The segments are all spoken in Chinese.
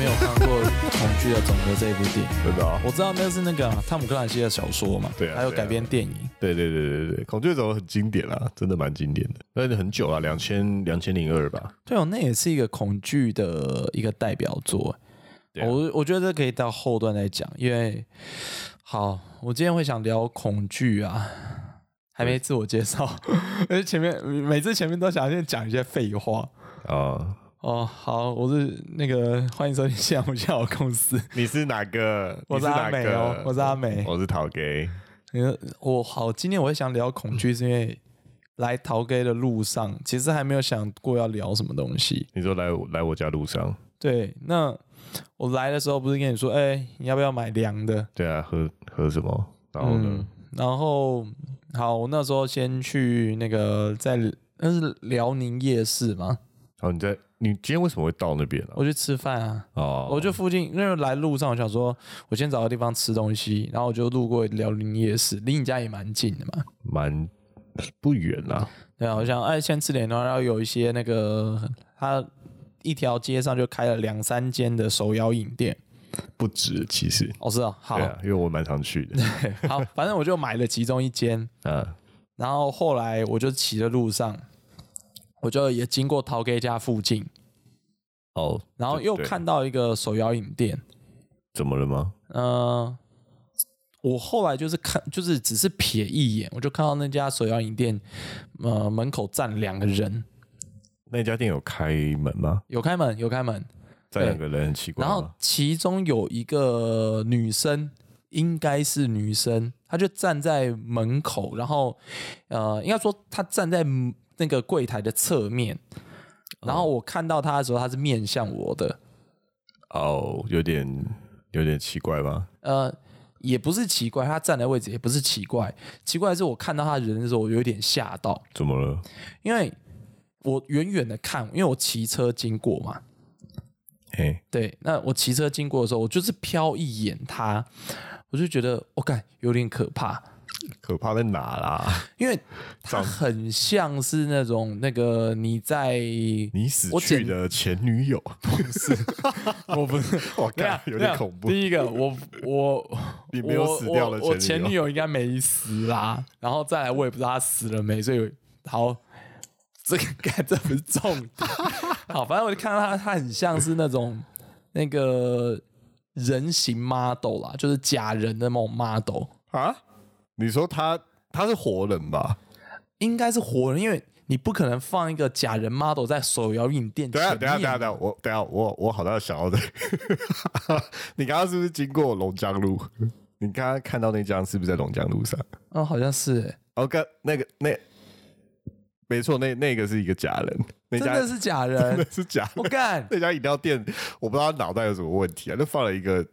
没有看过《恐惧的总和》这一部电影。真的啊。我知道那是那个啊汤姆克兰西的小说嘛，对啊还有改编电影。对对对对对，恐惧总很经典啊，真的蛮经典的。那很久了，两千两千零二吧。对哦，那也是一个恐惧的一个代表作。我我觉得这可以到后段再讲，因为好，我今天会想聊恐惧啊，还没自我介绍，而且前面每次前面都想先讲一些废话。啊，哦，好，我是那个欢迎收听《现我现我公司》，你是哪 个？我是阿美哦，我是阿美。我是陶给。呃，我好，今天我会想聊恐惧，是因为来陶给的路上，其实还没有想过要聊什么东西。你说来我来我家路上，对，那我来的时候不是跟你说，哎、你要不要买凉的？对啊，喝喝什么？然后呢？嗯，然后好，我那时候先去那个在那是辽宁夜市吗，哦，你在你今天为什么会到那边啊？我去吃饭啊。哦，我就附近，因为来路上，我想说，我先找个地方吃东西，然后我就路过辽宁夜市，离你家也蛮近的嘛。蛮不远啦。对啊，我想哎，先吃点，然后有一些那个，它一条街上就开了两三间的手摇饮店。不止，其实。哦，是啊，好，啊，因为我蛮常去的。好，反正我就买了其中一间，嗯，然后后来我就骑在路上，我就也经过陶 K 家附近，哦，然后又对看到一个手摇饮店，怎么了吗？嗯、我后来就是看，就是只是瞥一眼，我就看到那家手摇饮店，呃，门口站两个人，那家店有开门吗？有开门，有开门，站两个人很奇怪然后吗？其中有一个女生，应该是女生，她就站在门口，然后呃，应该说她站在那个柜台的侧面，然后我看到他的时候，他是面向我的，哦，有点有点奇怪吧？呃，也不是奇怪，他站的位置也不是奇怪，奇怪的是我看到他人的时候，我有点吓到，怎么了？因为我远远的看，因为我骑车经过嘛，嘿，对，那我骑车经过的时候，我就是瞟一眼他，我就觉得我感、有点可怕。可怕在哪啦？因为它很像是那种那个你在你死去的前女友，不是 我不是我对啊靠，有点恐怖。第一个，我我 你没有我死掉的前女友前女友应该没死啦。然后再来，我也不知道她死了没，所以好，这个 干这不是重点。好，反正我就看到她，她很像是那种那个人形 model 啦，就是假人的那种 model，啊？你说他他是活人吧？应该是活人，因为你不可能放一个假人 model 在手摇饮店等下，前等下，等下，面等下，我等下，我我好像想到的，你刚刚是不是经过龙江路？你刚刚看到那张是不是在龙江路上？哦，好像是欸，哦，跟那个那没错，那那个是一个假人，那家真的是假 真人的，是假的我干，那家饮料店，我不知道他脑袋有什么问题啊，就放了一个，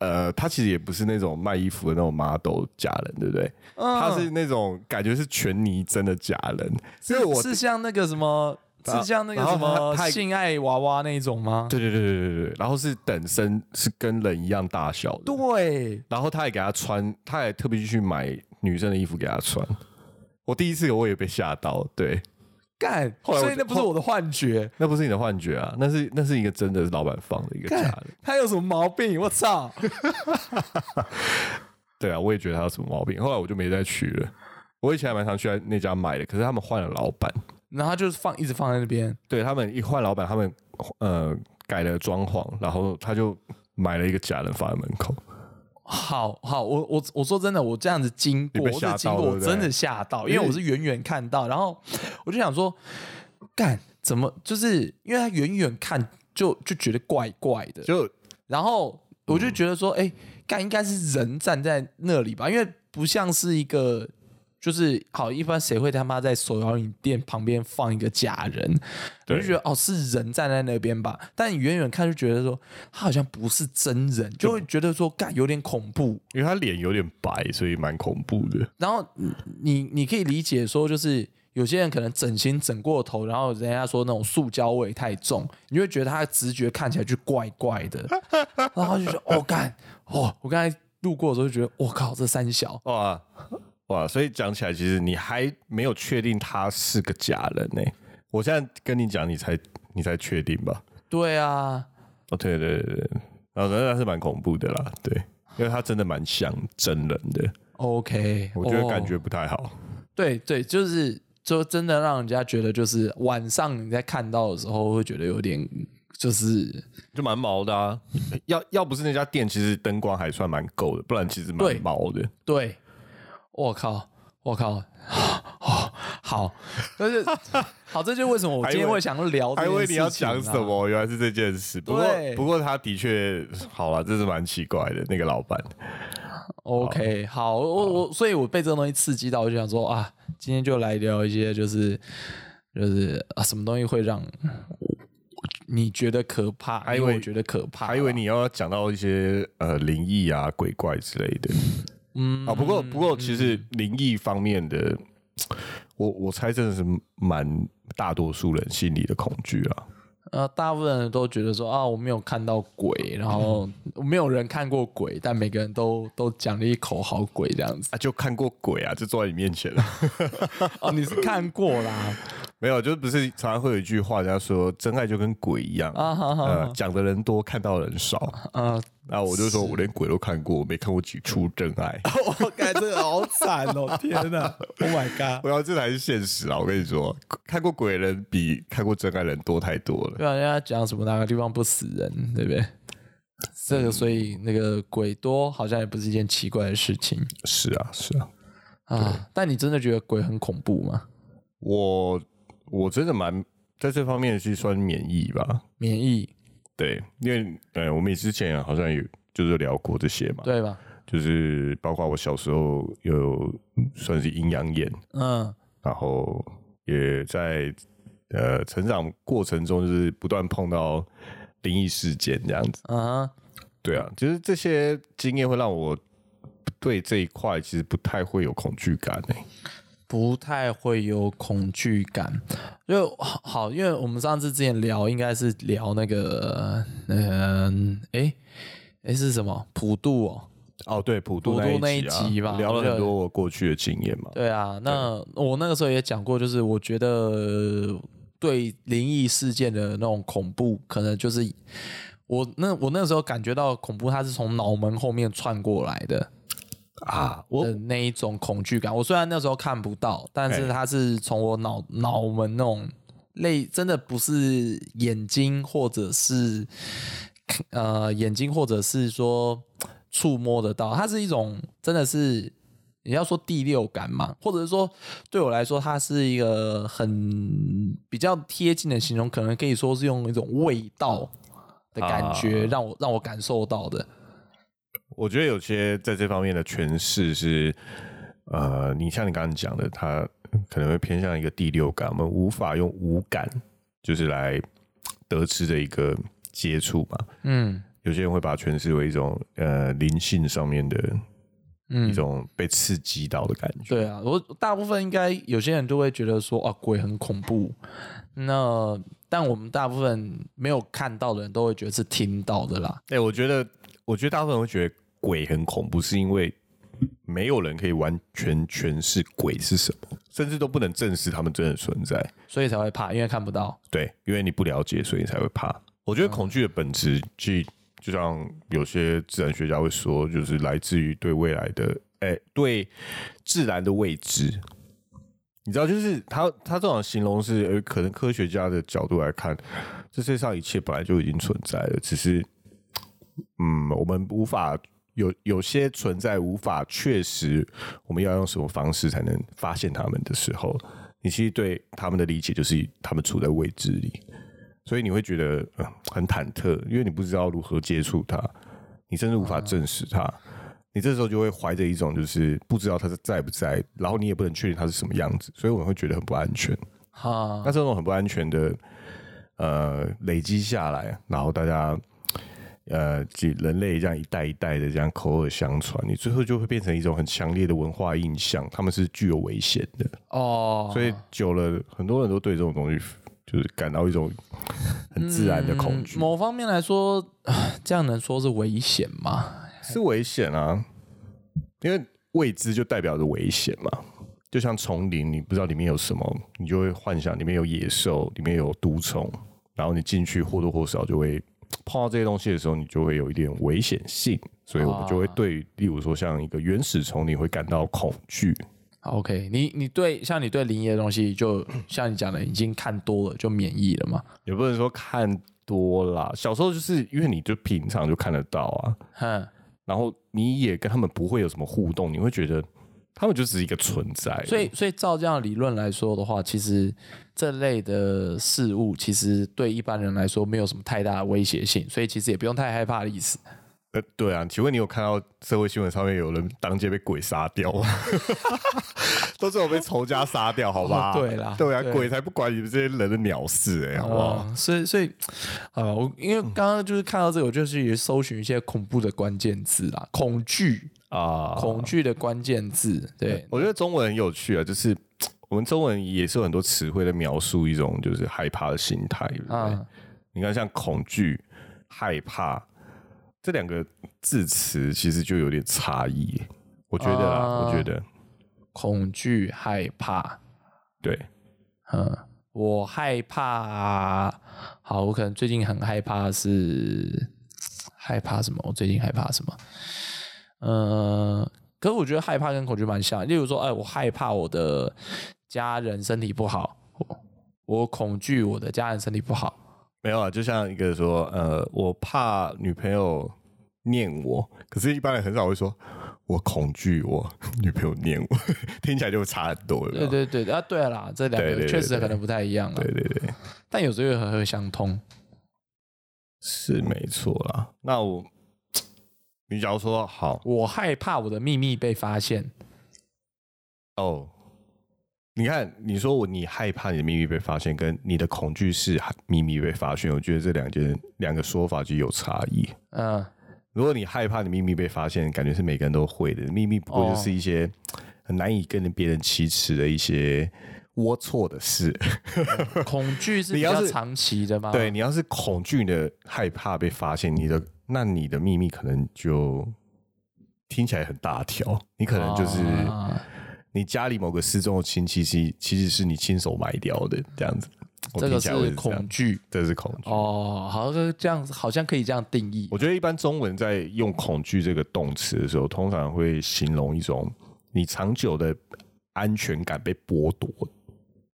呃，他其实也不是那种卖衣服的那种 model 假人，对不对？嗯他是那种感觉是全泥真的假人，因为我是像那个什么，是像那个什么性爱娃娃那一种吗？对对对对对对，然后是等身是跟人一样大小的，对，然后他也给他穿，他也特别去买女生的衣服给他穿。我第一次我也被吓到，对，干，所以那不是我的幻觉，那不是你的幻觉啊，那是那是一个真的是老板放的一个假的。，他有什么毛病？我操！对啊，我也觉得他有什么毛病，后来我就没再去了。我以前还蛮常去那家买的，可是他们换了老板，然后他就是放一直放在那边，对他们一换老板，他们呃改了装潢，然后他就买了一个假人放在门口。好好，我我我说真的，我这样子经过，我是经过，我真的吓到，因为我是远远看到，然后我就想说，干怎么就是因为他远远看就就觉得怪怪的，就然后我就觉得说，哎、干应该是人站在那里吧，因为不像是一个。就是好，一般谁会他妈在手摇饮店旁边放一个假人？我就觉得哦，是人站在那边吧。但你远远看就觉得说，他好像不是真人，就会觉得说，干有点恐怖。因为他脸有点白，所以蛮恐怖的。然后嗯你你可以理解说，就是有些人可能整形整过头，然后人家说那种塑胶味太重，你就会觉得他的直觉看起来就怪怪的，然后就觉得哦干哦，我刚才路过的时候就觉得我、靠，这三小哇哇！所以讲起来，其实你还没有确定他是个假人呢、我现在跟你讲，你才你才确定吧？对啊，哦，对对对对，然后那是蛮恐怖的啦，对，因为他真的蛮像真人的，OK，我觉得感哦觉不太好。对对，就是就真的让人家觉得，就是晚上你在看到的时候，会觉得有点就是就蛮毛的啊！要要不是那家店其实灯光还算蛮够的，不然其实蛮毛的。对，我靠，我靠，哦，好，但是 好，这就是为什么我今天会想聊这件事情啊，还以为你要讲什么，原来是这件事。不过不过他的确好了，这是蛮奇怪的那个老板。OK，好，我我所以，我被这个东西刺激到，我就想说啊，今天就来聊一些，就是就是啊，什么东西会让你觉得可怕，还以为我觉得可怕，还以为你要讲到一些呃灵异啊、鬼怪之类的。嗯啊，不过不过其实灵异方面的，我我猜真的是蛮大多数人心里的恐惧啊。呃，大部分人都觉得说啊，我没有看到鬼，然后 没有人看过鬼，但每个人都都讲了一口好鬼这样子。啊，就看过鬼啊，就坐在你面前了。哦，你是看过啦没有，就是不是常常会有一句话，人家说真爱就跟鬼一样，啊哈哈，呃，讲的人多，看到的人少。啊，那我就说我连鬼都看过，我没看过几出真爱。我感这个好惨哦，天哪，Oh my god！我要这才是现实啊！我跟你说，看过鬼的人比看过真爱的人多太多了。对啊，人家讲什么哪个地方不死人，对不对？这个所以那个鬼多好像也不是一件奇怪的事情是啊，是啊，啊。但你真的觉得鬼很恐怖吗？我我真的蛮在这方面是算免疫吧。免疫对，因为呃，我们之前好像有就是聊过这些嘛，对吧？就是包括我小时候有算是阴阳眼，嗯然后也在呃成长过程中就是不断碰到灵异事件这样子。啊对啊，就是这些经验会让我对这一块其实不太会有恐惧感欸诶、不太会有恐惧感，就好好，因为我们上次之前聊应该是聊那个，嗯、诶诶是什么？普渡哦？哦，对，普渡那一一集吧聊了很多我过去的经验嘛。对。啊，那我那个时候也讲过，就是我觉得对灵异事件的那种恐怖，可能就是我那我那时候感觉到恐怖，它是从脑门后面窜过来的啊，我的那一种恐惧感。我虽然那时候看不到，但是哎它是从我脑脑门那种类，真的不是眼睛或者是呃眼睛或者是说触摸得到，它是一种真的是你要说第六感嘛，或者是说对我来说，它是一个很比较贴近的形容，可能可以说是用一种味道的感觉、啊让我让我感受到的。我觉得有些在这方面的诠释是，呃，你像你刚刚讲的，它可能会偏向一个第六感，我们无法用五感就是来得知的一个接触嘛。嗯有些人会把它诠释为一种呃灵性上面的一嗯，种被刺激到的感觉。对啊，我大部分应该有些人都会觉得说啊鬼很恐怖，那但我们大部分没有看到的人都会觉得是听到的啦。对、我觉得，我觉得大部分人会觉得鬼很恐怖，是因为没有人可以完全诠释鬼是什么，甚至都不能证实他们真的存在。所以才会怕，因为看不到。对，因为你不了解，所以才会怕。我觉得恐惧的本质，就就像有些自然学家会说，就是来自于对未来的，哎、对自然的未知。你知道，就是他他这种形容是，呃，可能科学家的角度来看，这世界上一切本来就已经存在了，只是，嗯，我们无法有有些存在无法确实，我们要用什么方式才能发现他们的时候，你其实对他们的理解就是他们处在未知里，所以你会觉得、呃、很忐忑，因为你不知道如何接触他，你甚至无法证实他。你这时候就会怀着一种就是不知道他是在不在，然后你也不能确定他是什么样子，所以我们会觉得很不安全。哈那，这种很不安全的呃累积下来，然后大家呃几人类这样一代一代的这样口耳相传，你最后就会变成一种很强烈的文化印象，他们是具有危险的。哦，所以久了，很多人都对这种东西就是感到一种很自然的恐惧，嗯某方面来说，这样能说是危险吗？是危险啊，因为未知就代表着危险嘛。就像丛林，你不知道里面有什么，你就会幻想里面有野兽，里面有毒虫，然后你进去或多或少就会碰到这些东西的时候，你就会有一点危险性，所以我们就会啊对，例如说像一个原始虫，你会感到恐惧。好 OK，你你对像你对灵异的东西，就像你讲的，已经看多了就免疫了嘛？也不能说看多啦，小时候就是因为你就平常就看得到啊，哼，然后你也跟他们不会有什么互动，你会觉得他们就只是一个存在。所以所以照这样理论来说的话，其实这类的事物其实对一般人来说没有什么太大的威胁性，所以其实也不用太害怕的意思。呃，对啊，请问你有看到社会新闻上面有人当街被鬼杀掉吗？都是我被仇家杀掉，好吧？哦对啦对啊，对鬼才不管你们这些人的鸟事哎、好不好？哦，所以所以啊，我因为刚刚就是看到这个，我就是也搜寻一些恐怖的关键字啦，恐惧、啊，恐惧的关键字，对，我觉得中文很有趣啊，就是 我们中文也是有很多词汇在描述一种就是害怕的心态，对不对？啊，你看，像恐惧、害怕这两个字词，其实就有点差异。我觉得啦，啊我觉得恐惧、害怕，对，嗯，我害怕。好，我可能最近很害怕是 害怕什么？我最近害怕什么？呃，可是我觉得害怕跟恐惧蛮像。例如说，哎，我害怕我的家人身体不好，我我恐惧我的家人身体不好。没有啊，就像一个说，呃，我怕女朋友念我，可是一般人很少会说，我恐惧我女朋友念我，听起来就差很多了。对对对，啊，对啦，这两个确实可能不太一样啊，对对对，但有时候又很会相通。是没错啦。那我，你假如说好我害怕我的秘密被发现，哦，你看，你说我你害怕你的秘密被发现，跟你的恐惧是秘密被发现，我觉得这两件两个说法就有差异。嗯、如果你害怕你秘密被发现，感觉是每个人都会的，秘密不过就是一些很难以跟别人启齿的一些龌龊的事。恐惧是 比较长期的吗？对你要是恐惧的害怕被发现，你的那你的秘密可能就听起来很大条，你可能就是啊你家里某个失踪的亲戚是其实是你亲手埋掉的这样子。我这个是恐，惧这是恐惧。哦，好像这样子，好像可以这样定义。我觉得一般中文在用“恐惧”这个动词的时候，通常会形容一种你长久的安全感被剥夺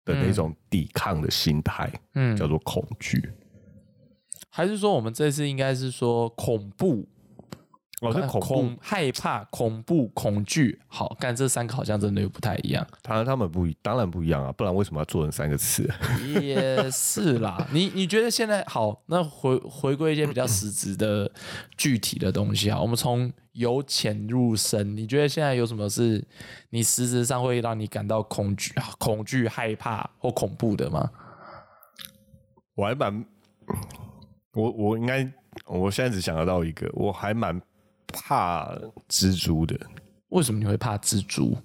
的那种抵抗的心态，嗯，叫做恐惧。还是说我们这次应该是说恐怖？哦，这呃恐怖恐害怕、恐怖、恐惧。好，干这三个好像真的又不太一样。当然他们不一，当然不一样啊，不然为什么要做成三个词？也是啦，你你觉得现在好？那回回归一些比较实质的、具体的东西啊，我们从由浅入深，你觉得现在有什么是你实质上会让你感到恐惧、恐惧、害怕或恐怖的吗？我还蛮，我我应该，我现在只想得到一个，我还蛮怕蜘蛛的。为什么你会怕蜘蛛？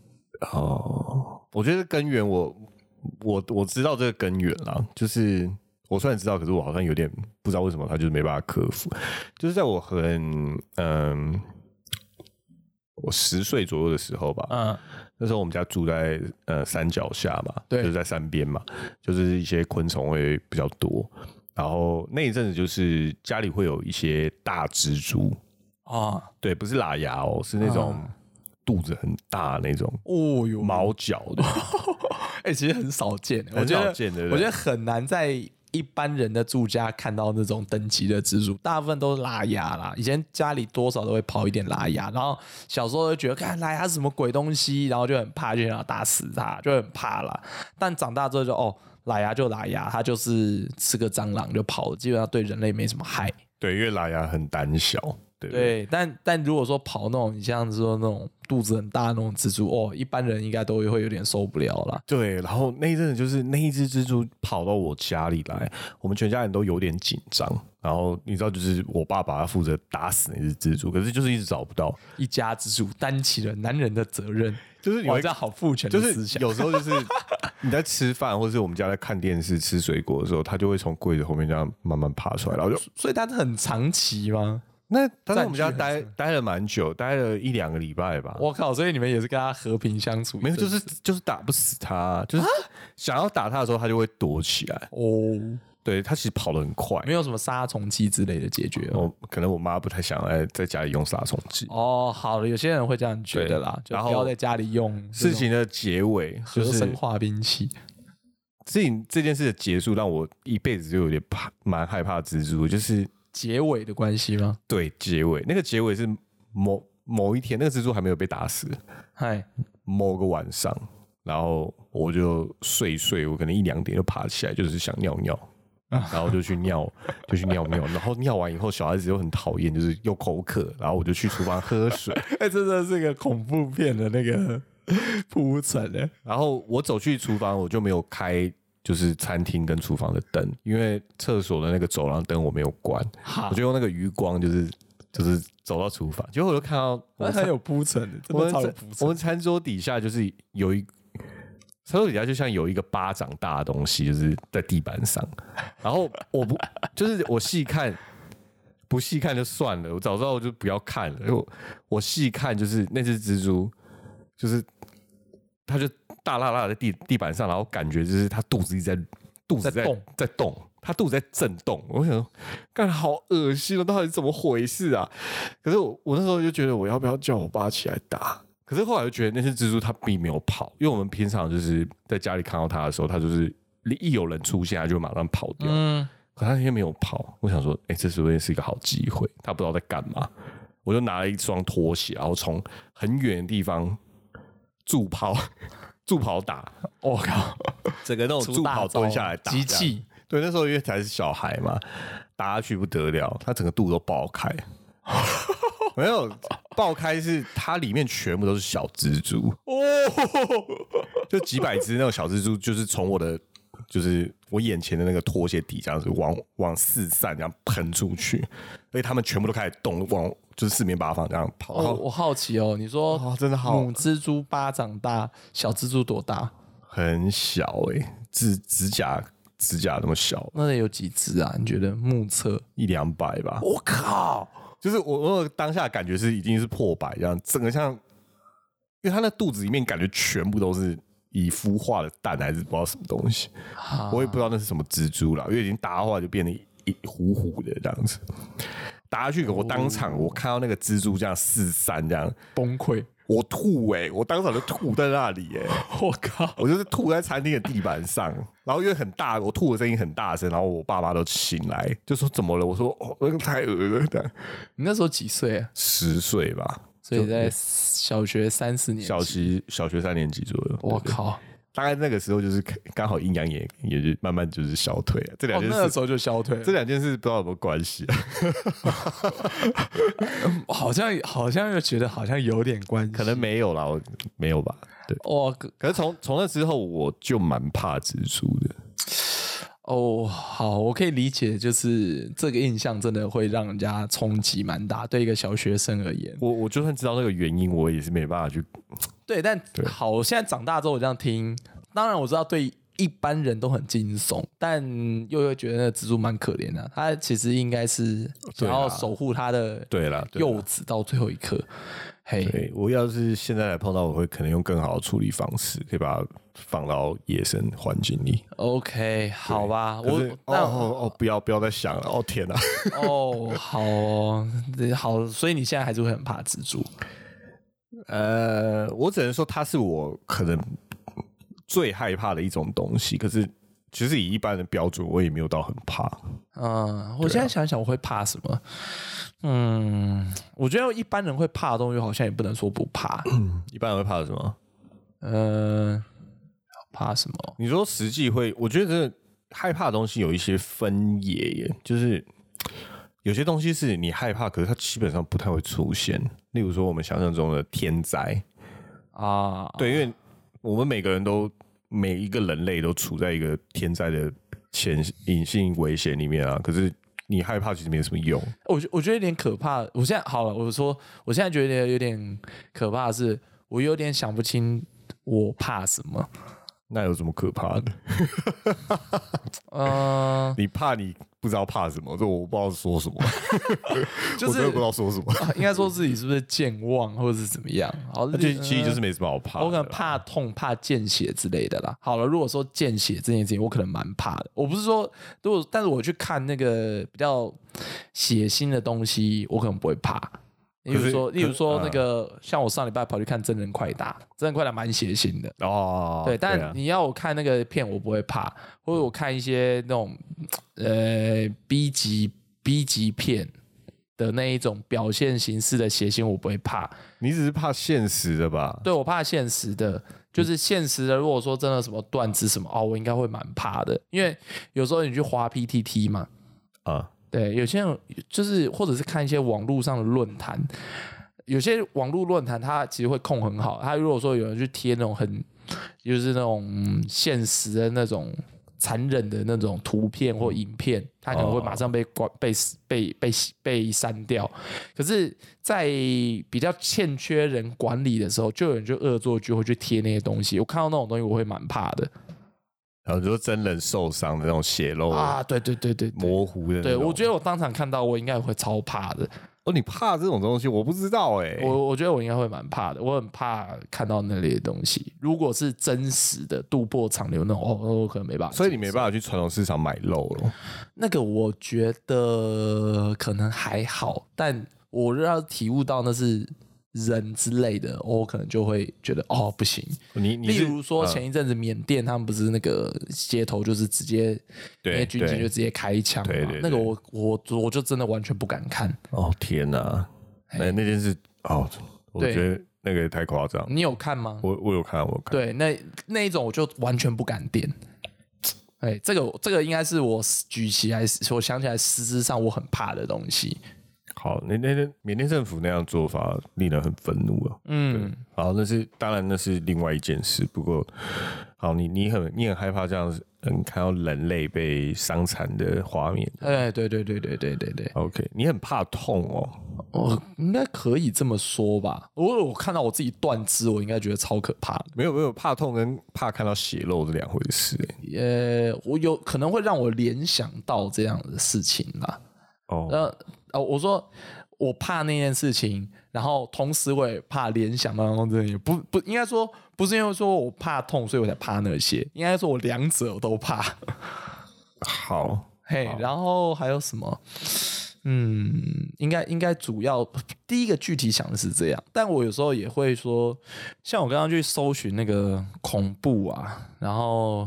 哦，我觉得根源我我我知道这个根源啦，就是我虽然知道，可是我好像有点不知道为什么他就是没办法克服。就是在我很嗯，我十岁左右的时候吧，嗯那时候我们家住在呃山脚下嘛，对就是在山边嘛，就是一些昆虫会比较多。然后那一阵子就是家里会有一些大蜘蛛，啊，对，不是喇牙哦，是那种啊。肚子很大那种哦哟，毛脚的，哎、其实很少见，我很觉得我觉得很难在一般人的住家看到那种等级的蜘蛛，大部分都是拉牙啦。以前家里多少都会跑一点拉牙，然后小时候就觉得看拉牙是什么鬼东西，然后就很怕，就想要打死它，就很怕啦。但长大之后就哦，拉牙就拉牙，它就是吃个蟑螂就跑了，基本上对人类没什么害。对，因为拉牙很胆小，对对？但但如果说跑那种你像说那种肚子很大的那种蜘蛛，哦，一般人应该都会有点受不了啦。对，然后那一阵子就是那一只蜘蛛跑到我家里来，我们全家人都有点紧张。然后你知道，就是我爸爸他负责打死那只蜘蛛，可是就是一直找不到，一家之主担起了男人的责任，就是你会这样好父权的就是思想。有时候就是 你在吃饭，或者是我们家在看电视吃水果的时候，他就会从柜子后面这样慢慢爬出来，然后就所以它很长期吗？那他在我们家待待了蛮久，待了一两个礼拜吧。我靠！所以你们也是跟他和平相处没有，就是就是打不死他，就是想要打他的时候，他就会躲起来。哦，对他其实跑得很快没。有什么杀虫剂之类的解决哦。可能我妈不太想哎在家里用杀虫剂。哦，好的，有些人会这样觉得啦，就然后不要在家里用事情的结尾就是就是生化兵器。事情这件事的结束，让我一辈子就有点怕，蛮害怕蜘蛛。就是结尾的关系吗？对结尾，那个结尾是某某一天，那个蜘蛛还没有被打死，嗨，某个晚上，然后我就睡一睡，我可能一两点就爬起来，就是想尿尿，然后就去尿，就去尿尿，然后尿完以后，小孩子又很讨厌，就是又口渴，然后我就去厨房喝水，哎，真的是个恐怖片的那个铺陈的。然后我走去厨房，我就没有开。就是餐厅跟厨房的灯，因为厕所的那个走廊灯我没有关，我就用那个余光，就是就是走到厨房，结果我就看到我们餐那很有铺陈的，我们。我们餐桌底下就是有一餐桌底下就像有一个巴掌大的东西，就是在地板上。然后我不就是我细看，不细看就算了，我早知道我就不要看了。因为我我细看就是那只蜘蛛，就是它就大辣辣在地地板上，然后感觉就是他肚子一直在肚子在在动在动，它肚子在震动。我想说，干好恶心哦，到底怎么回事啊？可是我我那时候就觉得我要不要叫我爸起来打？可是后来就觉得那只蜘蛛它并没有跑，因为我们平常就是在家里看到它的时候，它就是一有人出现，它就马上跑掉。嗯，可它那天没有跑，我想说，哎、这是不是是一个好机会？它不知道在干嘛，我就拿了一双拖鞋，然后从很远的地方助跑助跑打，我靠，整个那种助跑蹲下来打机器，对，那时候因为才是小孩嘛，打下去不得了，他整个肚都爆开。没有爆开，是它里面全部都是小蜘蛛。哦，就几百只那种小蜘蛛，就是从我的就是我眼前的那个拖鞋底这样子往往四散这样喷出去，所以他们全部都开始动，往就是四面八方这样跑。然哦，我好奇哦，你说哦，真的好母蜘蛛巴掌大，小蜘蛛多大？很小哎、指指甲指甲那么小，那得有几只啊？你觉得目测？一两百吧。我靠！就是我我当下感觉是已经是破百这样，整个像，因为它那肚子里面感觉全部都是已孵化的蛋，还是不知道什么东西，啊我也不知道那是什么蜘蛛啦，因为已经打化就变得一糊糊的这样子。打下去，我当场我看到那个蜘蛛这样四散这样，崩溃！我吐哎、我当场就吐在那里哎、我靠！我就是吐在餐厅的地板上，然后因为很大，我吐的声音很大声，然后我爸妈都醒来，就说怎么了？我说哦，那个太恶了，这样你那时候几岁啊？十岁吧，所以在小学三四年级。小学小学三年级左右。我靠！大概那个时候就是刚好阴阳眼也就慢慢就是消退了。这两哦，件事，那个时候就消退了。这两件事不知道有没有关系啊？好像好像又觉得好像有点关系，可能没有啦，我没有吧？对。哦可可是从从那之后，我就蛮怕蜘蛛的。哦，好，我可以理解，就是这个印象真的会让人家冲击蛮大，对一个小学生而言。我我就算知道那个原因，我也是没办法去。对，但对好，我现在长大之后我这样听，当然我知道对一般人都很惊悚，但又会觉得那个蜘蛛蛮可怜的，他其实应该是要守护他的幼子到最后一刻。嘿，对我要是现在来碰到，我会可能用更好的处理方式，可以把它放到野生环境里。OK，好吧，我哦那哦哦，不要不要再想了！哦天哪、哦，好哦，好，所以你现在还是会很怕蜘蛛。呃，我只能说它是我可能最害怕的一种东西。可是其实以一般的标准，我也没有到很怕。嗯，我现在想想，我会怕什么？嗯，我觉得一般人会怕的东西，好像也不能说不怕。一般人会怕什么？嗯，怕什么？你说实际会，我觉得害怕的东西有一些分野耶，就是有些东西是你害怕，可是它基本上不太会出现。例如说我们想象中的天灾，啊，对，因为我们每个人都每一个人类都处在一个天灾的潜隐性危险里面啊，可是你害怕其实没什么用。我觉我觉得有点可怕。我现在好了，我说我现在觉得有点可怕的是，我有点想不清我怕什么。那有什么可怕的？嗯、你怕你不知道怕什么，就我不知道说什么，就 是我真的不知道说什么。应该说自己是不是健忘或者是怎么样？好，其实就是没什么好怕。我可能怕痛、怕见血之类的啦。好了，如果说见血这件事情，我可能蛮怕的。我不是说，如果但是我去看那个比较血腥的东西，我可能不会怕。例如说，例如说那个，像我上礼拜跑去看《真人快打》，《真人快打》蛮血腥的。哦，对，但啊你要我看那个片，我不会怕，或者我看一些那种呃 B 级 B 级片的那一种表现形式的血腥，我不会怕。你只是怕现实的吧？对我怕现实的，就是现实的。如果说真的什么断肢什么哦，我应该会蛮怕的，因为有时候你去滑 PTT 嘛，啊，对，有些人就是或者是看一些网络上的论坛，有些网络论坛它其实会控很好，它如果说有人去贴那种很就是那种现实的那种。残忍的那种图片或影片，它可能会马上被关、被被被被删掉。可是，在比较欠缺人管理的时候，就有人就恶作剧会去贴那些东西。我看到那种东西，我会蛮怕的然后真人受伤的那种血肉啊！对对对对对模糊的对，我觉得我当场看到，我应该会超怕的。哦，你怕这种东西，我不知道哎。我我觉得我应该会蛮怕的，我很怕看到那类的东西。如果是真实的渡破长流那种，哦，我可能没办法。所以你没办法去传统市场买肉了。那个我觉得可能还好，但我要体悟到那是人之类的，我可能就会觉得哦不行。你你例如说嗯前一阵子缅甸他们不是那个街头就是直接那对些军警就直接开枪嘛，那个我我我就真的完全不敢看。哦天哪，那那件事哦，我对觉得那个也太夸张。你有看吗？我我有看，我看。对，那那一种我就完全不敢点。哎，这个这个应该是我举起来，我想起来实质上我很怕的东西。好，那那那缅甸政府那样做法令人很愤怒啊。嗯，好，那是当然那是另外一件事。不过，好，你你很你很害怕这样子，嗯，看到人类被伤残的画面。哎，对对对对对对对，OK，你很怕痛哦。我应该可以这么说吧。如果我看到我自己断肢，我应该觉得超可怕的。没有没有，怕痛跟怕看到血肉是两回事、欸。呃，我有可能会让我联想到这样的事情啦。哦，呃呃，我说我怕那件事情，然后同时我也怕联想到这件事，不不应该说不是因为说我怕痛，所以我才怕那些，应该说我两者我都怕。好，嘿，然后还有什么？嗯，应该应该主要第一个具体想的是这样，但我有时候也会说，像我刚刚去搜寻那个恐怖啊，然后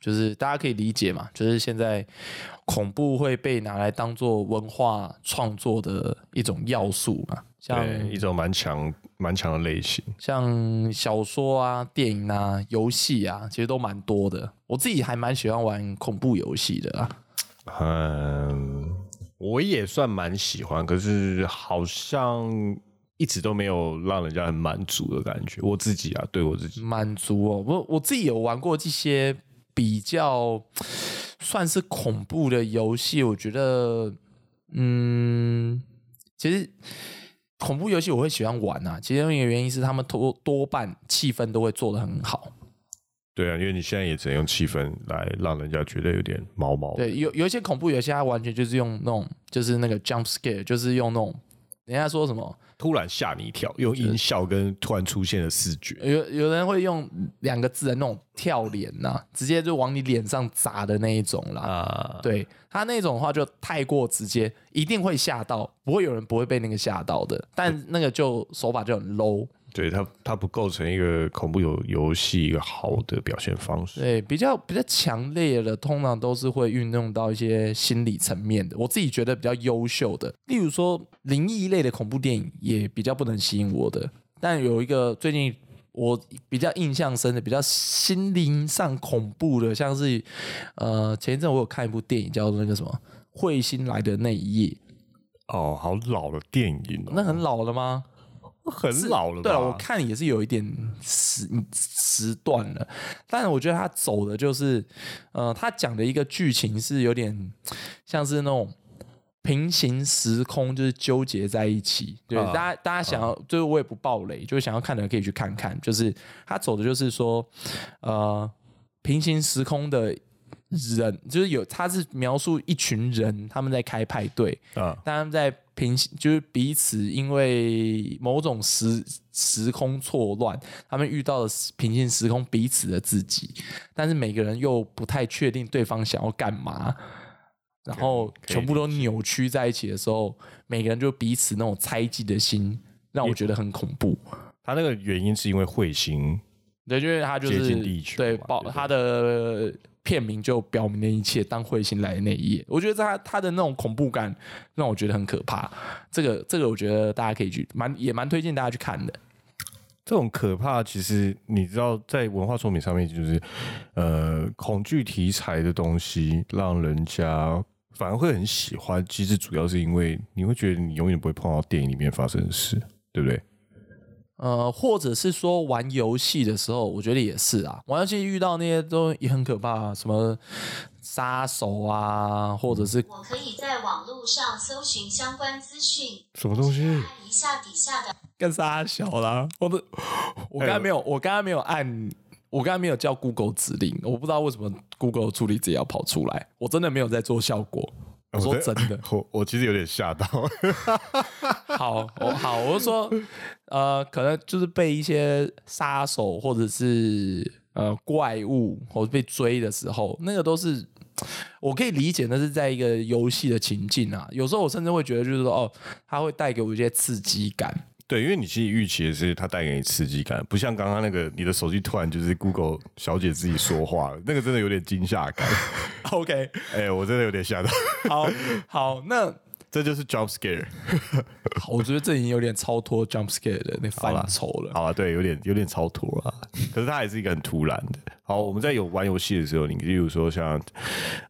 就是大家可以理解嘛，就是现在恐怖会被拿来当做文化创作的一种要素嘛，像对，一种蛮强蛮强的类型。像小说啊、电影啊、游戏啊，其实都蛮多的。我自己还蛮喜欢玩恐怖游戏的啊。嗯，我也算蛮喜欢，可是好像一直都没有让人家很满足的感觉。我自己啊，对我自己，满足哦。我我自己有玩过这些比较算是恐怖的游戏，我觉得，嗯，其实恐怖游戏我会喜欢玩啊。其中一个原因是他们多多半气氛都会做得很好。对啊，因为你现在也只能用气氛来让人家觉得有点毛毛。对，有有一些恐怖游戏，它完全就是用那种就是那个 jump scare，就是用那种人家说什么突然吓你一跳，用音效跟突然出现的视觉。有有人会用两个字的那种跳脸呐、直接就往你脸上砸的那一种啦。啊，对他那种的话就太过直接，一定会吓到，不会有人不会被那个吓到的。但那个就手法就很 low，对它它不构成一个恐怖游游戏一个好的表现方式。对，比较比较强烈的，通常都是会运用到一些心理层面的。我自己觉得比较优秀的，例如说灵异类的恐怖电影也比较不能吸引我的。但有一个最近我比较印象深的、比较心灵上恐怖的，像是呃前一阵我有看一部电影叫做那个什么《彗星来的那一夜》，哦，好老的电影哦，那很老了吗？很老了吧。对了，我看也是有一点时时段了，但是我觉得他走的就是，呃，他讲的一个剧情是有点像是那种平行时空，就是纠结在一起。对，啊大家大家想要，就是我也不暴雷，就是想要看的人可以去看看。就是他走的就是说，呃，平行时空的人，就是有他是描述一群人他们在开派对，但，他们在平行，就是彼此因为某种时时空错乱，他们遇到了平行时空彼此的自己，但是每个人又不太确定对方想要干嘛，然后全部都扭曲在一起的时候，每个人就彼此那种猜忌的心，让我觉得很恐怖。他那个原因是因为彗星，对，就是他就接近是地球对嘛对不对？报他的片名就表明了一切。当彗星来的那一夜，我觉得他他的那种恐怖感让我觉得很可怕。这个这个，我觉得大家可以去蛮也蛮推荐大家去看的。这种可怕，其实你知道，在文化作品上面，就是呃，恐惧题材的东西，让人家反而会很喜欢。其实主要是因为你会觉得你永远不会碰到电影里面发生的事，对不对？呃，或者是说玩游戏的时候，我觉得也是啊。玩游戏遇到那些都也很可怕、啊，什么杀手啊，或者是我可以在网络上搜寻相关资讯，什么东西？按一下底下的更杀小啦。我的，我刚才没有，我刚才没有按，我刚才没有叫 Google 指令，我不知道为什么 Google 处理自己要跑出来，我真的没有在做效果。我说真的，我我其实有点吓到。好，我好，我就说，呃，可能就是被一些杀手或者是呃怪物或者被追的时候，那个都是我可以理解，那是在一个游戏的情境啊。有时候我甚至会觉得，就是说，哦，它会带给我一些刺激感。对，因为你其实预期的是它带给你刺激感，不像刚刚那个你的手机突然就是 Google 小姐自己说话了，那个真的有点惊吓感。OK，哎、我真的有点吓到，好好，那这就是 jump scare。好我觉得这已经有点超脱 jump scare 的那范畴了。好啊，对，有点有点超脱了，可是它还是一个很突然的。好，我们在有玩游戏的时候，你例如说像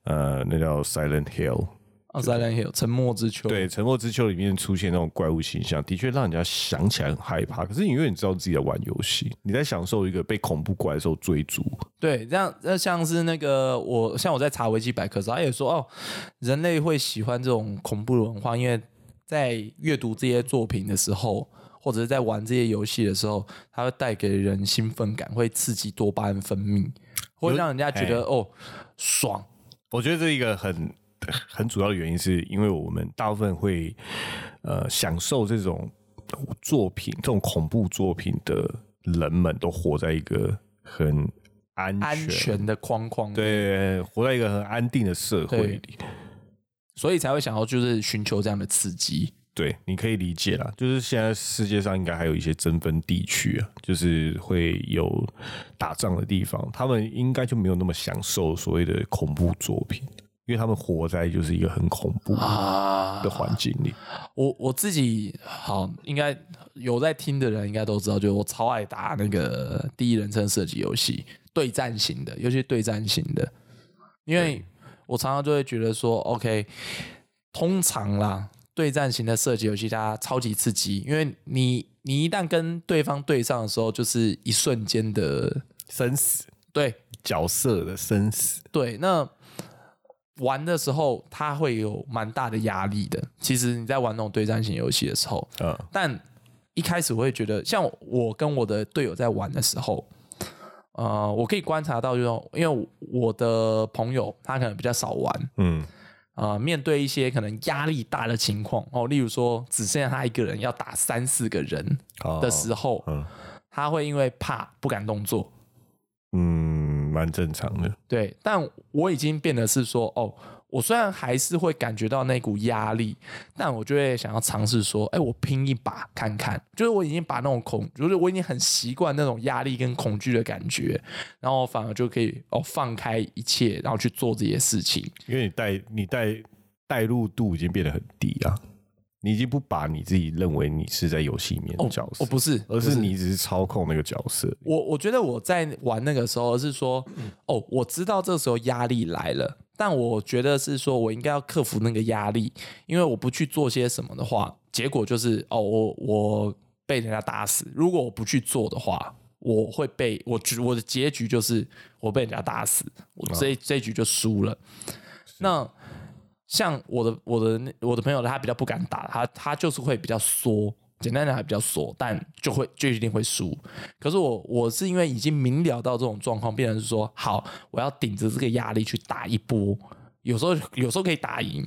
呃，那叫 Silent Hill，啊，Silent Hill 沉默之丘，对，《沉默之丘》里面出现那种怪物形象，的确让人家想起来很害怕。可是你因为你知道自己在玩游戏，你在享受一个被恐怖怪兽追逐，对，这样那像是那个我像我在查维基百科的时候，他也说哦，人类会喜欢这种恐怖的文化，因为在阅读这些作品的时候，或者是在玩这些游戏的时候，它会带给人兴奋感，会刺激多巴胺分泌，会让人家觉得哦爽。我觉得这一个很很主要的原因，是因为我们大部分会呃享受这种作品，这种恐怖作品的人们都活在一个很安安全的框框内，对，活在一个很安定的社会里。所以才会想要就是寻求这样的刺激。对，你可以理解啦。就是现在世界上应该还有一些争分地区啊，就是会有打仗的地方，他们应该就没有那么享受所谓的恐怖作品，因为他们活在就是一个很恐怖啊。的环境里。我我自己好，应该有在听的人应该都知道，就是我超爱打那个第一人称射击游戏，对战型的，尤其是对战型的，因为我常常就会觉得说，OK，通常啦，对战型的射击游戏它超级刺激，因为你你一旦跟对方对上的时候，就是一瞬间的生死。对。角色的生死，对，那玩的时候他会有蛮大的压力的。其实你在玩那种对战型游戏的时候，嗯，但一开始我会觉得，像我跟我的队友在玩的时候，呃，我可以观察到，就是因为我的朋友他可能比较少玩，嗯，呃，面对一些可能压力大的情况哦，例如说只剩下他一个人要打三四个人的时候，嗯。他会因为怕不敢动作，嗯，蛮正常的。对，但我已经变得是说，哦，我虽然还是会感觉到那股压力，但我就会想要尝试说，哎，我拼一把看看。就是我已经把那种恐，就是我已经很习惯那种压力跟恐惧的感觉，然后反而就可以哦放开一切，然后去做这些事情。因为你带你带带入度已经变得很低啊，你已经不把你自己认为你是在游戏里面的角色，哦，不是，而是你只是操控那个角色。我我觉得我在玩那个时候，而是说，哦，我知道这时候压力来了，但我觉得是说我应该要克服那个压力，因为我不去做些什么的话，结果就是哦，我我被人家打死。如果我不去做的话，我会被我局我的结局就是我被人家打死，我这一这局就输了。那像我的我的我的朋友，他比较不敢打，他他就是会比较缩，简单讲还比较缩，但就会就一定会输。可是我我是因为已经明了到这种状况，变成是说好，我要顶着这个压力去打一波，有时候有时候可以打赢。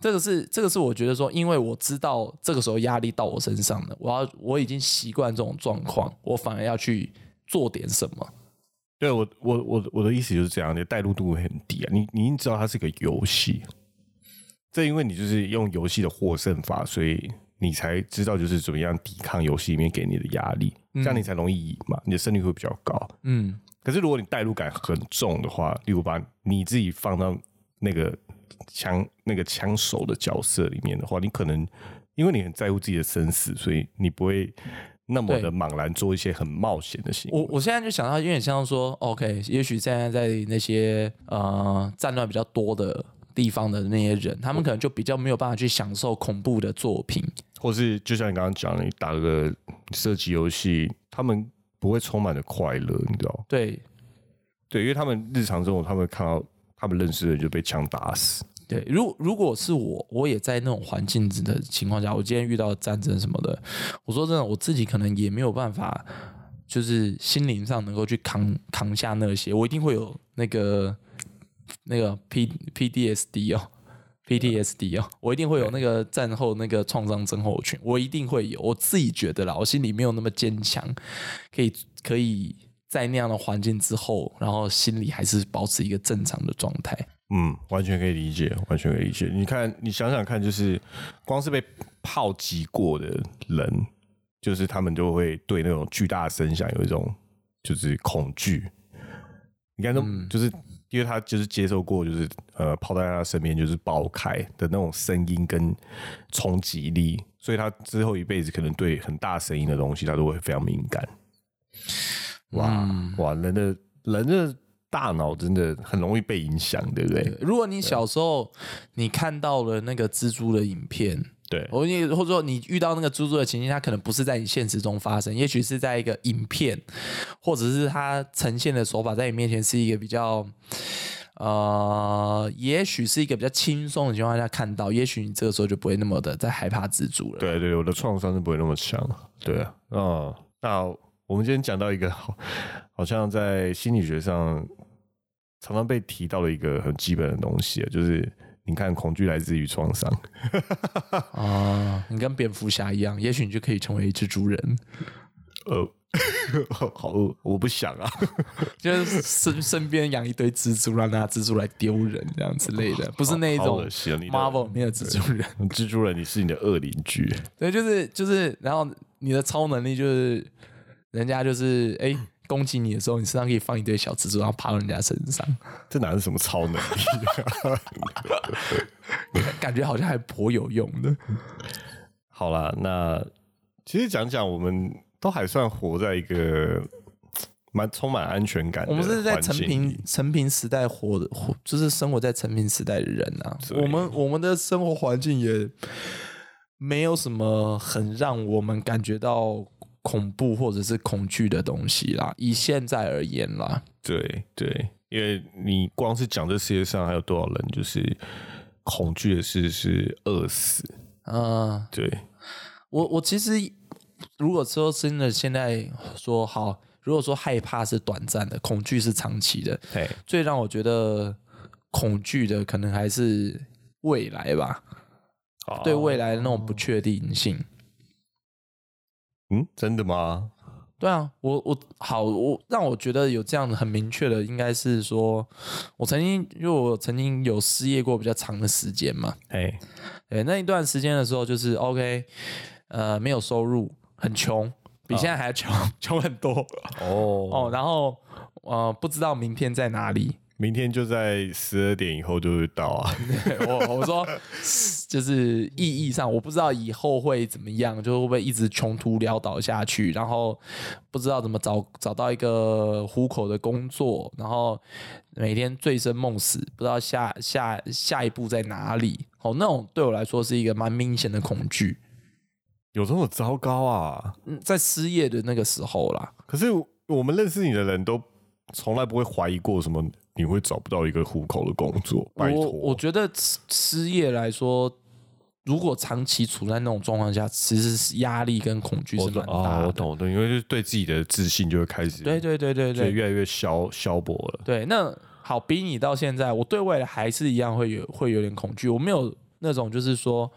这个是这个是我觉得说，因为我知道这个时候压力到我身上了，我要我已经习惯这种状况，我反而要去做点什么。对我我我我的意思就是这样，你的带入度会很低啊。你你已经知道它是个游戏，这因为你就是用游戏的获胜法，所以你才知道就是怎么样抵抗游戏里面给你的压力，这样你才容易赢嘛，你的胜率会比较高。嗯，可是如果你代入感很重的话，例如把你自己放到那个枪那个枪手的角色里面的话，你可能因为你很在乎自己的生死，所以你不会那么的茫然做一些很冒险的行为。我我现在就想到有点像说，OK，也许现在在那些呃战乱比较多的地方的那些人，他们可能就比较没有办法去享受恐怖的作品。或是就像你刚刚讲的，你打个射击游戏，他们不会充满着快乐，你知道？对对，因为他们日常中他们看到他们认识的人就被枪打死。对，如如果是我，我也在那种环境的情况下，我今天遇到战争什么的，我说真的，我自己可能也没有办法，就是心灵上能够去扛扛下那些，我一定会有那个那个 P PDSD 哦。PTSD 哦，我一定会有那个战后那个创伤症候群，我一定会有，我自己觉得啦，我心里没有那么坚强，可以可以在那样的环境之后，然后心里还是保持一个正常的状态。嗯，完全可以理解，完全可以理解。你看，你想想看，就是光是被炮击过的人，就是他们就会对那种巨大的声响有一种就是恐惧。你看，都就是因为他就是接受过，就是呃炮弹在他身边就是爆开的那种声音跟冲击力，所以他之后一辈子可能对很大声音的东西他都会非常敏感。哇哇，人的人的大脑真的很容易被影响，对不对？如果你小时候你看到了那个蜘蛛的影片，对，或你或者说你遇到那个蜘蛛的情境，它可能不是在你现实中发生，也许是在一个影片，或者是它呈现的手法在你面前是一个比较，呃，也许是一个比较轻松的情况下看到，也许你这个时候就不会那么的在害怕蜘蛛了。对对，我的创伤是不会那么强。对啊，嗯，那我们今天讲到一个好，好像在心理学上常常被提到的一个很基本的东西啊，就是你看，恐惧来自于创伤。啊，你跟蝙蝠侠一样，也许你就可以成为蜘蛛人，呃，好饿，我不想啊。就是身身边养一堆蜘蛛，让那蜘蛛来丢人这样之类的，不是那一种 Marvel 里面的蜘蛛人。蜘蛛人，你是你的恶邻居。对，就是就是，然后你的超能力就是，人家就是哎攻击你的时候，你身上可以放一堆小蜘蛛，然后爬到人家身上，这哪是什么超能力？感觉好像还颇有用的。好啦，那其实讲讲，我们都还算活在一个蛮充满安全感的我们是在成平成平时代活的，活就是生活在成平时代的人啊。我们我们的生活环境也没有什么很让我们感觉到恐怖或者是恐惧的东西啦。以现在而言啦，对对，因为你光是讲这世界上还有多少人就是恐惧的事是饿死，嗯、对，我我其实如果说真的现在说好，如果说害怕是短暂的，恐惧是长期的，嘿，最让我觉得恐惧的可能还是未来吧，对未来的那种不确定性。嗯，真的吗？对啊，我我好，我让我觉得有这样的很明确的，应该是说，我曾经因为我曾经有失业过比较长的时间嘛，嘿，对那一段时间的时候，就是 OK，呃，没有收入，很穷，比现在还穷，穷很多哦哦，然后呃，不知道明天在哪里。明天就在十二点以后就会到啊。我我说，就是意义上，我不知道以后会怎么样，就会不会一直穷途潦倒下去，然后不知道怎么找找到一个糊口的工作，然后每天醉生梦死，不知道下下下一步在哪里。哦，那种对我来说是一个蛮明显的恐惧。有这么糟糕啊？嗯，在失业的那个时候啦，可是我们认识你的人都从来不会怀疑过什么你会找不到一个糊口的工作。拜我托，我觉得失失业来说，如果长期处在那种状况下，其实是压力跟恐惧是蛮大的。哦，我懂，我懂，因为就是对自己的自信就会开始对对对对对越来越消消薄了。对，那好，比你到现在，我对未来还是一样会有会有点恐惧。我没有那种就是说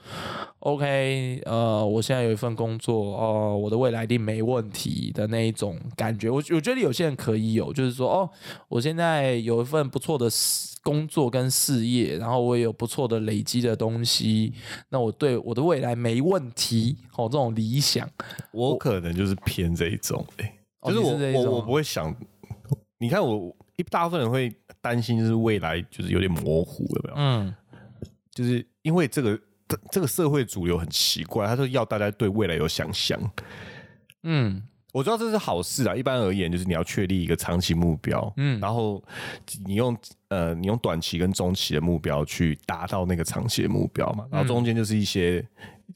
，OK，呃，我现在有一份工作，哦、我的未来一定没问题的那一种感觉。我我觉得有些人可以有，就是说，哦，我现在有一份不错的事工作跟事业，然后我也有不错的累积的东西，那我对我的未来没问题，哦，这种理想，我可能就是偏这一种、欸，哦就是我我不会想，你看我一大部分人会担心，就是未来就是有点模糊，有没有？嗯就是因为这个这这个社会主流很奇怪，他说要大家对未来有想象。嗯我知道这是好事啊，一般而言就是你要确立一个长期目标，嗯然后你用呃你用短期跟中期的目标去达到那个长期的目标嘛，然后中间就是一些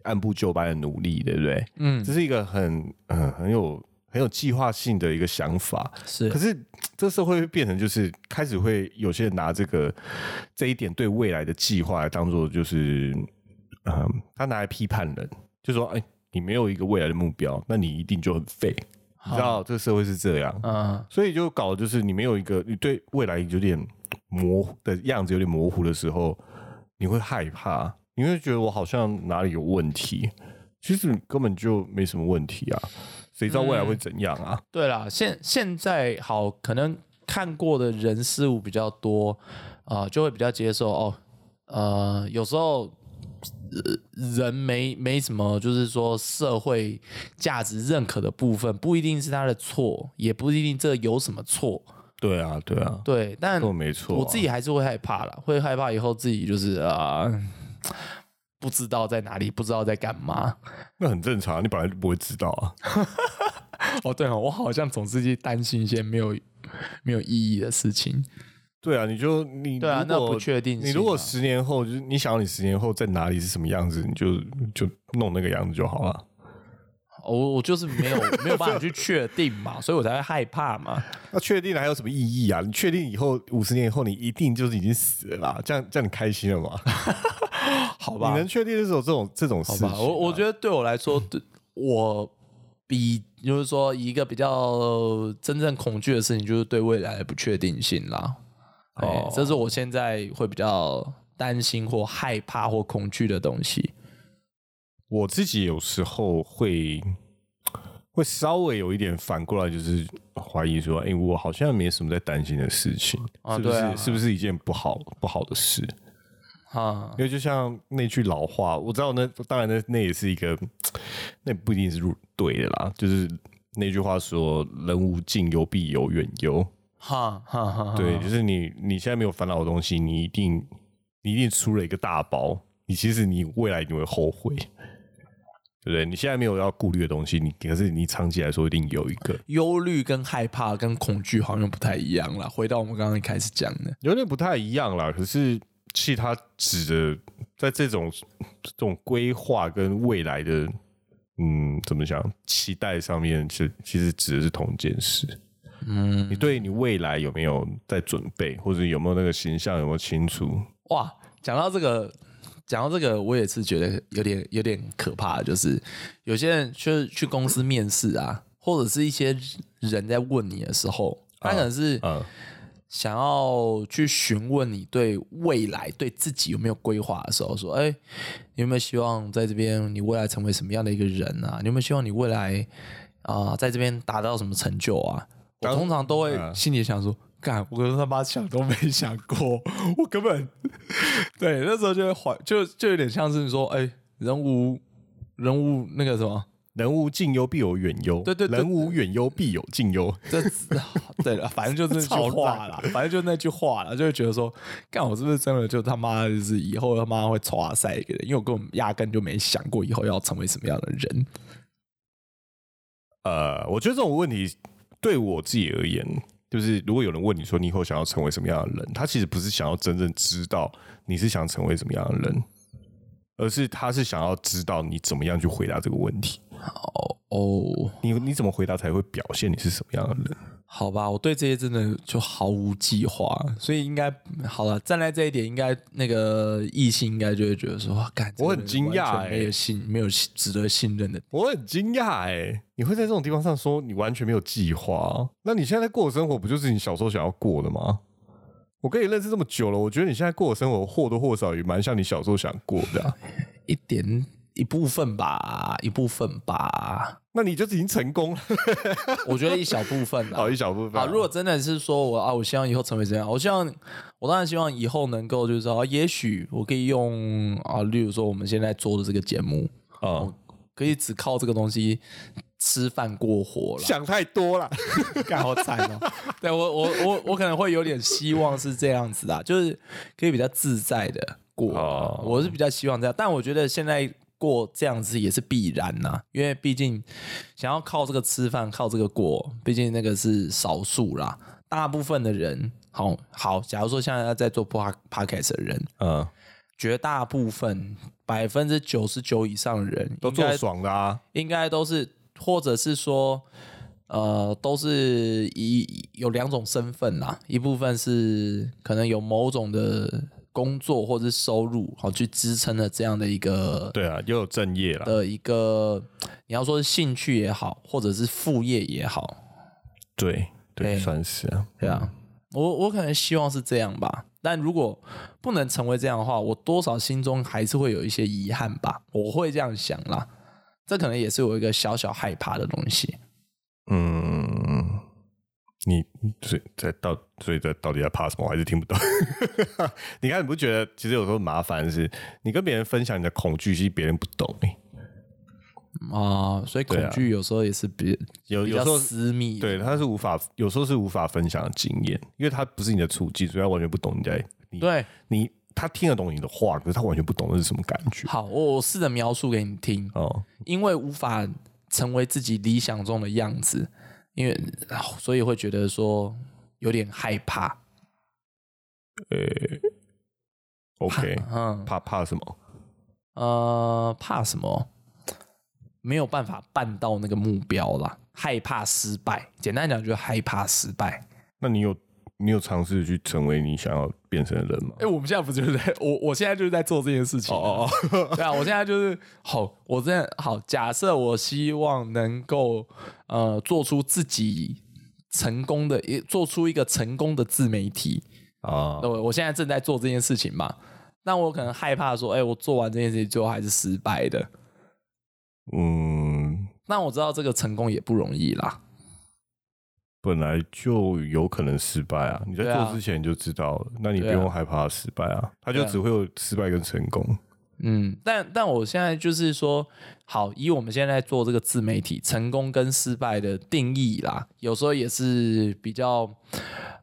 按部就班的努力，对不对？嗯，这是一个很嗯很有很有计划性的一个想法。是。可是这社会会变成就是开始会有些人拿这个这一点对未来的计划来当做就是嗯他拿来批判人，就说哎你没有一个未来的目标，那你一定就很废。你知道这个社会是这样，嗯。所以就搞的就是你没有一个你对未来有点模糊的样子有点模糊的时候，你会害怕，你会觉得我好像哪里有问题，其实根本就没什么问题啊，谁知道未来会怎样啊？对啦，现现在好，可能看过的人事物比较多，啊，就会比较接受哦。呃，有时候、呃人没没什么，就是说社会价值认可的部分，不一定是他的错，也不一定这有什么错。对啊，对啊，对，但都没错啊我自己还是会害怕啦，会害怕以后自己就是啊、不知道在哪里，不知道在干嘛。那很正常，你本来就不会知道啊。哦，对哦，我好像总是去担心一些没有没有意义的事情。对啊，你就你对啊那不确定啊你如果十年后就是你想要你十年后在哪里是什么样子，你就就弄那个样子就好了。我我就是没有 没有办法去确定嘛，所以我才会害怕嘛。那确定了还有什么意义啊？你确定以后五十年以后你一定就是已经死了啦？这样这样你开心了吗？好吧，你能确定就是有这种这种事情、我我觉得对我来说，对我比就是说一个比较真正恐惧的事情，就是对未来的不确定性啦。哦哦，这是我现在会比较担心或害怕或恐惧的东西。我自己有时候会会稍微有一点反过来，就是怀疑说，哎、我好像没什么在担心的事情，是不是、是不是一件不好不好的事？啊因为就像那句老话，我知道那当然那那也是一个，那不一定是对的啦。就是那句话说“人无近忧，必有远忧”。哈哈哈哈，对，就是你你现在没有烦恼的东西，你一定你一定出了一个大包，你其实你未来你会后悔，对不对？你现在没有要顾虑的东西，你可是你长期来说一定有一个，忧虑跟害怕跟恐惧好像不太一样了。回到我们刚刚一开始讲的，有点不太一样了。可是其实它指的在这种这种规划跟未来的嗯怎么讲期待上面，其实其实指的是同一件事。嗯，你对你未来有没有在准备，或者有没有那个形象有没有清楚？哇，讲到这个，讲到这个，我也是觉得有点有点可怕，就是有些人去去公司面试啊，或者是一些人在问你的时候，他可能是嗯想要去询问你对未来对自己有没有规划的时候，说，哎、你有没有希望在这边你未来成为什么样的一个人啊？你有没有希望你未来啊、在这边达到什么成就啊？我通常都会嗯心里想说，干，我跟他妈想都没想过，我根本 对那时候就会怀，就就有点像是说，哎、人无人无那个什么，人无近忧，必有远忧。对对对人无远忧，必有近忧。这 对了，反正就那句 话啦，反正就那句话啦，就会觉得说，干我是不是真的就他妈就是以后他妈会抓赛一个人？因为我根本压根就没想过以后要成为什么样的人。呃，我觉得这种问题对我自己而言，就是如果有人问你说你以后想要成为什么样的人，他其实不是想要真正知道你是想成为什么样的人，而是他是想要知道你怎么样去回答这个问题。哦哦，你你怎么回答才会表现你是什么样的人？好吧，我对这些真的就毫无计划，所以应该好了。站在这一点，应该那个异性应该就会觉得说，哇，干，我很惊讶欸没有信，没有值得信任的。我很惊讶哎，你会在这种地方上说你完全没有计划？那你现在过的生活不就是你小时候想要过的吗？我跟你认识这么久了，我觉得你现在过的生活或多或少也蛮像你小时候想过的啊、一点一部分吧，一部分吧，那你就已经成功了，我觉得一小部分好啊。一小部分啊。啊，如果真的是说我啊，我希望以后成为这样，我希望我当然希望以后能够就是说，啊也许我可以用啊，例如说我们现在做的这个节目，啊，可以只靠这个东西吃饭过活了。想太多了。干好惨哦！对我我我我可能会有点希望是这样子啊，就是可以比较自在的过。哦我是比较希望这样，但我觉得现在过这样子也是必然呐、因为毕竟想要靠这个吃饭，靠这个过，毕竟那个是少数啦。大部分的人，好好，假如说现在在做 pod podcast 的人，嗯，绝大部分百分之九十九以上的人都做爽的啊。应该都是，或者是说，呃，都是以有两种身份啦，一部分是可能有某种的工作或者是收入，好去支撑了这样的一个对啊，又有正业了。的一个，你要说是兴趣也好，或者是副业也好，对对，对算是啊。对啊，我我可能希望是这样吧。但如果不能成为这样的话，我多少心中还是会有一些遗憾吧，我会这样想啦。这可能也是我一个小小害怕的东西。嗯，你所以在到所以在到底在怕什么？我还是听不懂。你看，你不觉得其实有时候麻烦是，你跟别人分享你的恐惧，其实别人不懂哎、啊、所以恐惧有时候也是比有有时候私密，对，他是无法，有时候是无法分享的经验，因为他不是你的处境，所以他完全不懂你在你对。你他听得懂你的话，可是他完全不懂那是什么感觉。好，我我试着描述给你听，哦，因为无法成为自己理想中的样子，因为啊所以会觉得说有点害怕。OK，嗯怕怕什么？呃，怕什么？没有办法办到那个目标啦，害怕失败。简单讲，就是害怕失败。那你有你有尝试去成为你想要变成的人吗？哎、我们现在不就是在我我现在就是在做这件事情。哦哦 对啊，我现在就是好，我这样好，假设我希望能够呃做出自己成功的，也做出一个成功的自媒体。啊那我我现在正在做这件事情嘛，那我可能害怕说，哎、我做完这件事情最后还是失败的。嗯，那我知道这个成功也不容易啦。本来就有可能失败啊！你在做之前你就知道了，那你不用害怕失败啊，他就只会有失败跟成功。嗯，但但我现在就是说，好，以我们现在在做这个自媒体，成功跟失败的定义啦，有时候也是比较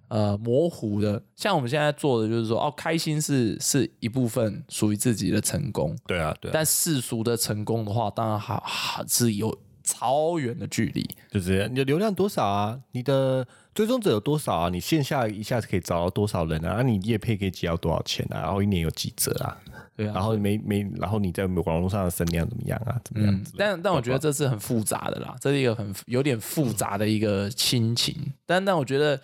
呃模糊的。像我们现在做的就是说，哦，开心是是一部分属于自己的成功，对啊，对啊，但世俗的成功的话，当然还还是有超远的距离。就是你的流量多少啊？你的追踪者有多少啊？你线下一下子可以找到多少人啊？啊你业配可以接到多少钱啊？然后一年有几折啊？对啊，然后没没，然后你在网络上的声量怎么样啊？怎么样但但我觉得这是很复杂的啦，这是一个很有点复杂的一个亲情。但但我觉得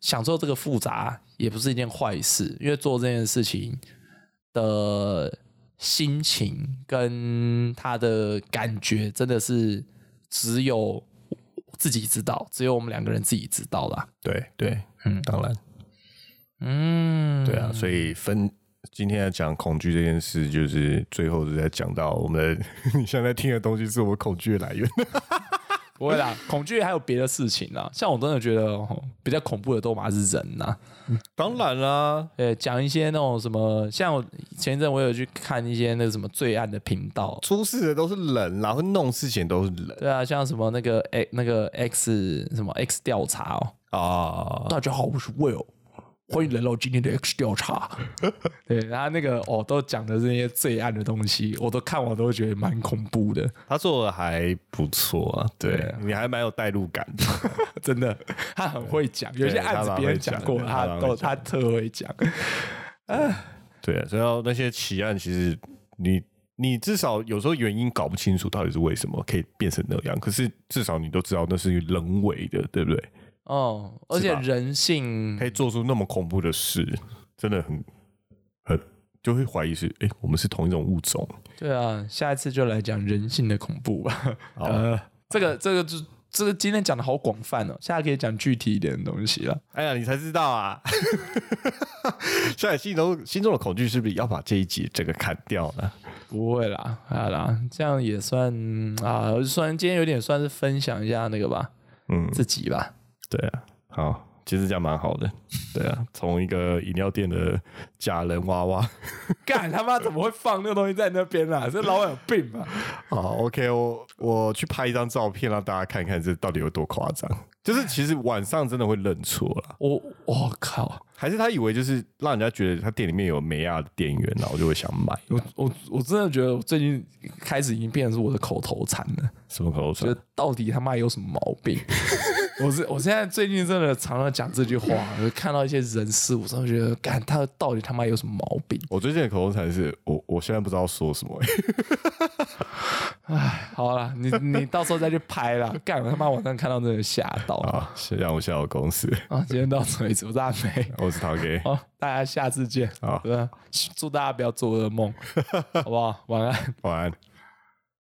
享受这个复杂也不是一件坏事，因为做这件事情的心情跟他的感觉真的是只有自己知道，只有我们两个人自己知道啦。对对，嗯当然，嗯，对啊，所以分今天要讲恐惧这件事，就是最后是在讲到我们的 你现在听的东西是我们恐惧的来源。不会啦，恐惧还有别的事情啦。像我真的觉得哦比较恐怖的都嘛是人呐、当然啦，呃，讲一些那种什么，像我前一阵我有去看一些那个什么罪案的频道，出事的都是人啦，会弄事情都是人。对啊，像什么那个 X 那个 X 什么 X 调查哦，啊。大家好，我是 Will，欢迎来到今天的 X 调查。对，然后那个哦，都讲的这些罪案的东西，我都看完都会觉得蛮恐怖的，他做的还不错啊，对对你还蛮有代入感的。真的，他很会讲，有些案子别人讲过，他他都蛮会讲他特会讲。对啊，所以那些奇案，其实你你至少有时候原因搞不清楚到底是为什么可以变成那样，可是至少你都知道那是人为的，对不对？哦，而且人性可以做出那么恐怖的事，真的很很就会怀疑是哎、诶我们是同一种物种。对啊，下一次就来讲人性的恐怖吧。好呃，这个这个就这个今天讲的好广泛哦，下次可以讲具体一点的东西了。哎呀，你才知道啊！现在心中心中的恐惧是不是要把这一集这个砍掉呢？不会啦，好啦，这样也算啊，算今天有点算是分享一下那个吧，嗯，自己吧。对啊，好，其实这样蛮好的。对啊，从一个饮料店的假人娃娃，干他妈怎么会放那个东西在那边啊？这老板有病吧？好，OK，我我去拍一张照片，让大家看看这到底有多夸张。就是其实晚上真的会认错啦，我我靠！还是他以为就是让人家觉得他店里面有美亚的店员，然后就会想买。我我我真的觉得我最近开始已经变成是我的口头禅了，什么口头禅就是？到底他妈有什么毛病？我是我现在最近真的常常讲这句话，就看到一些人事物，真的觉得，干他到底他妈有什么毛病？我最近的口头禅是我我现在不知道说什么、好了，你你到时候再去拍啦。干我他妈晚上看到真的吓到啊，是让我下我公司。啊！今天到此为止，我是阿美。我是陶给，好，大家下次见。好？祝大家不要做噩梦，好不好？晚安。晚安。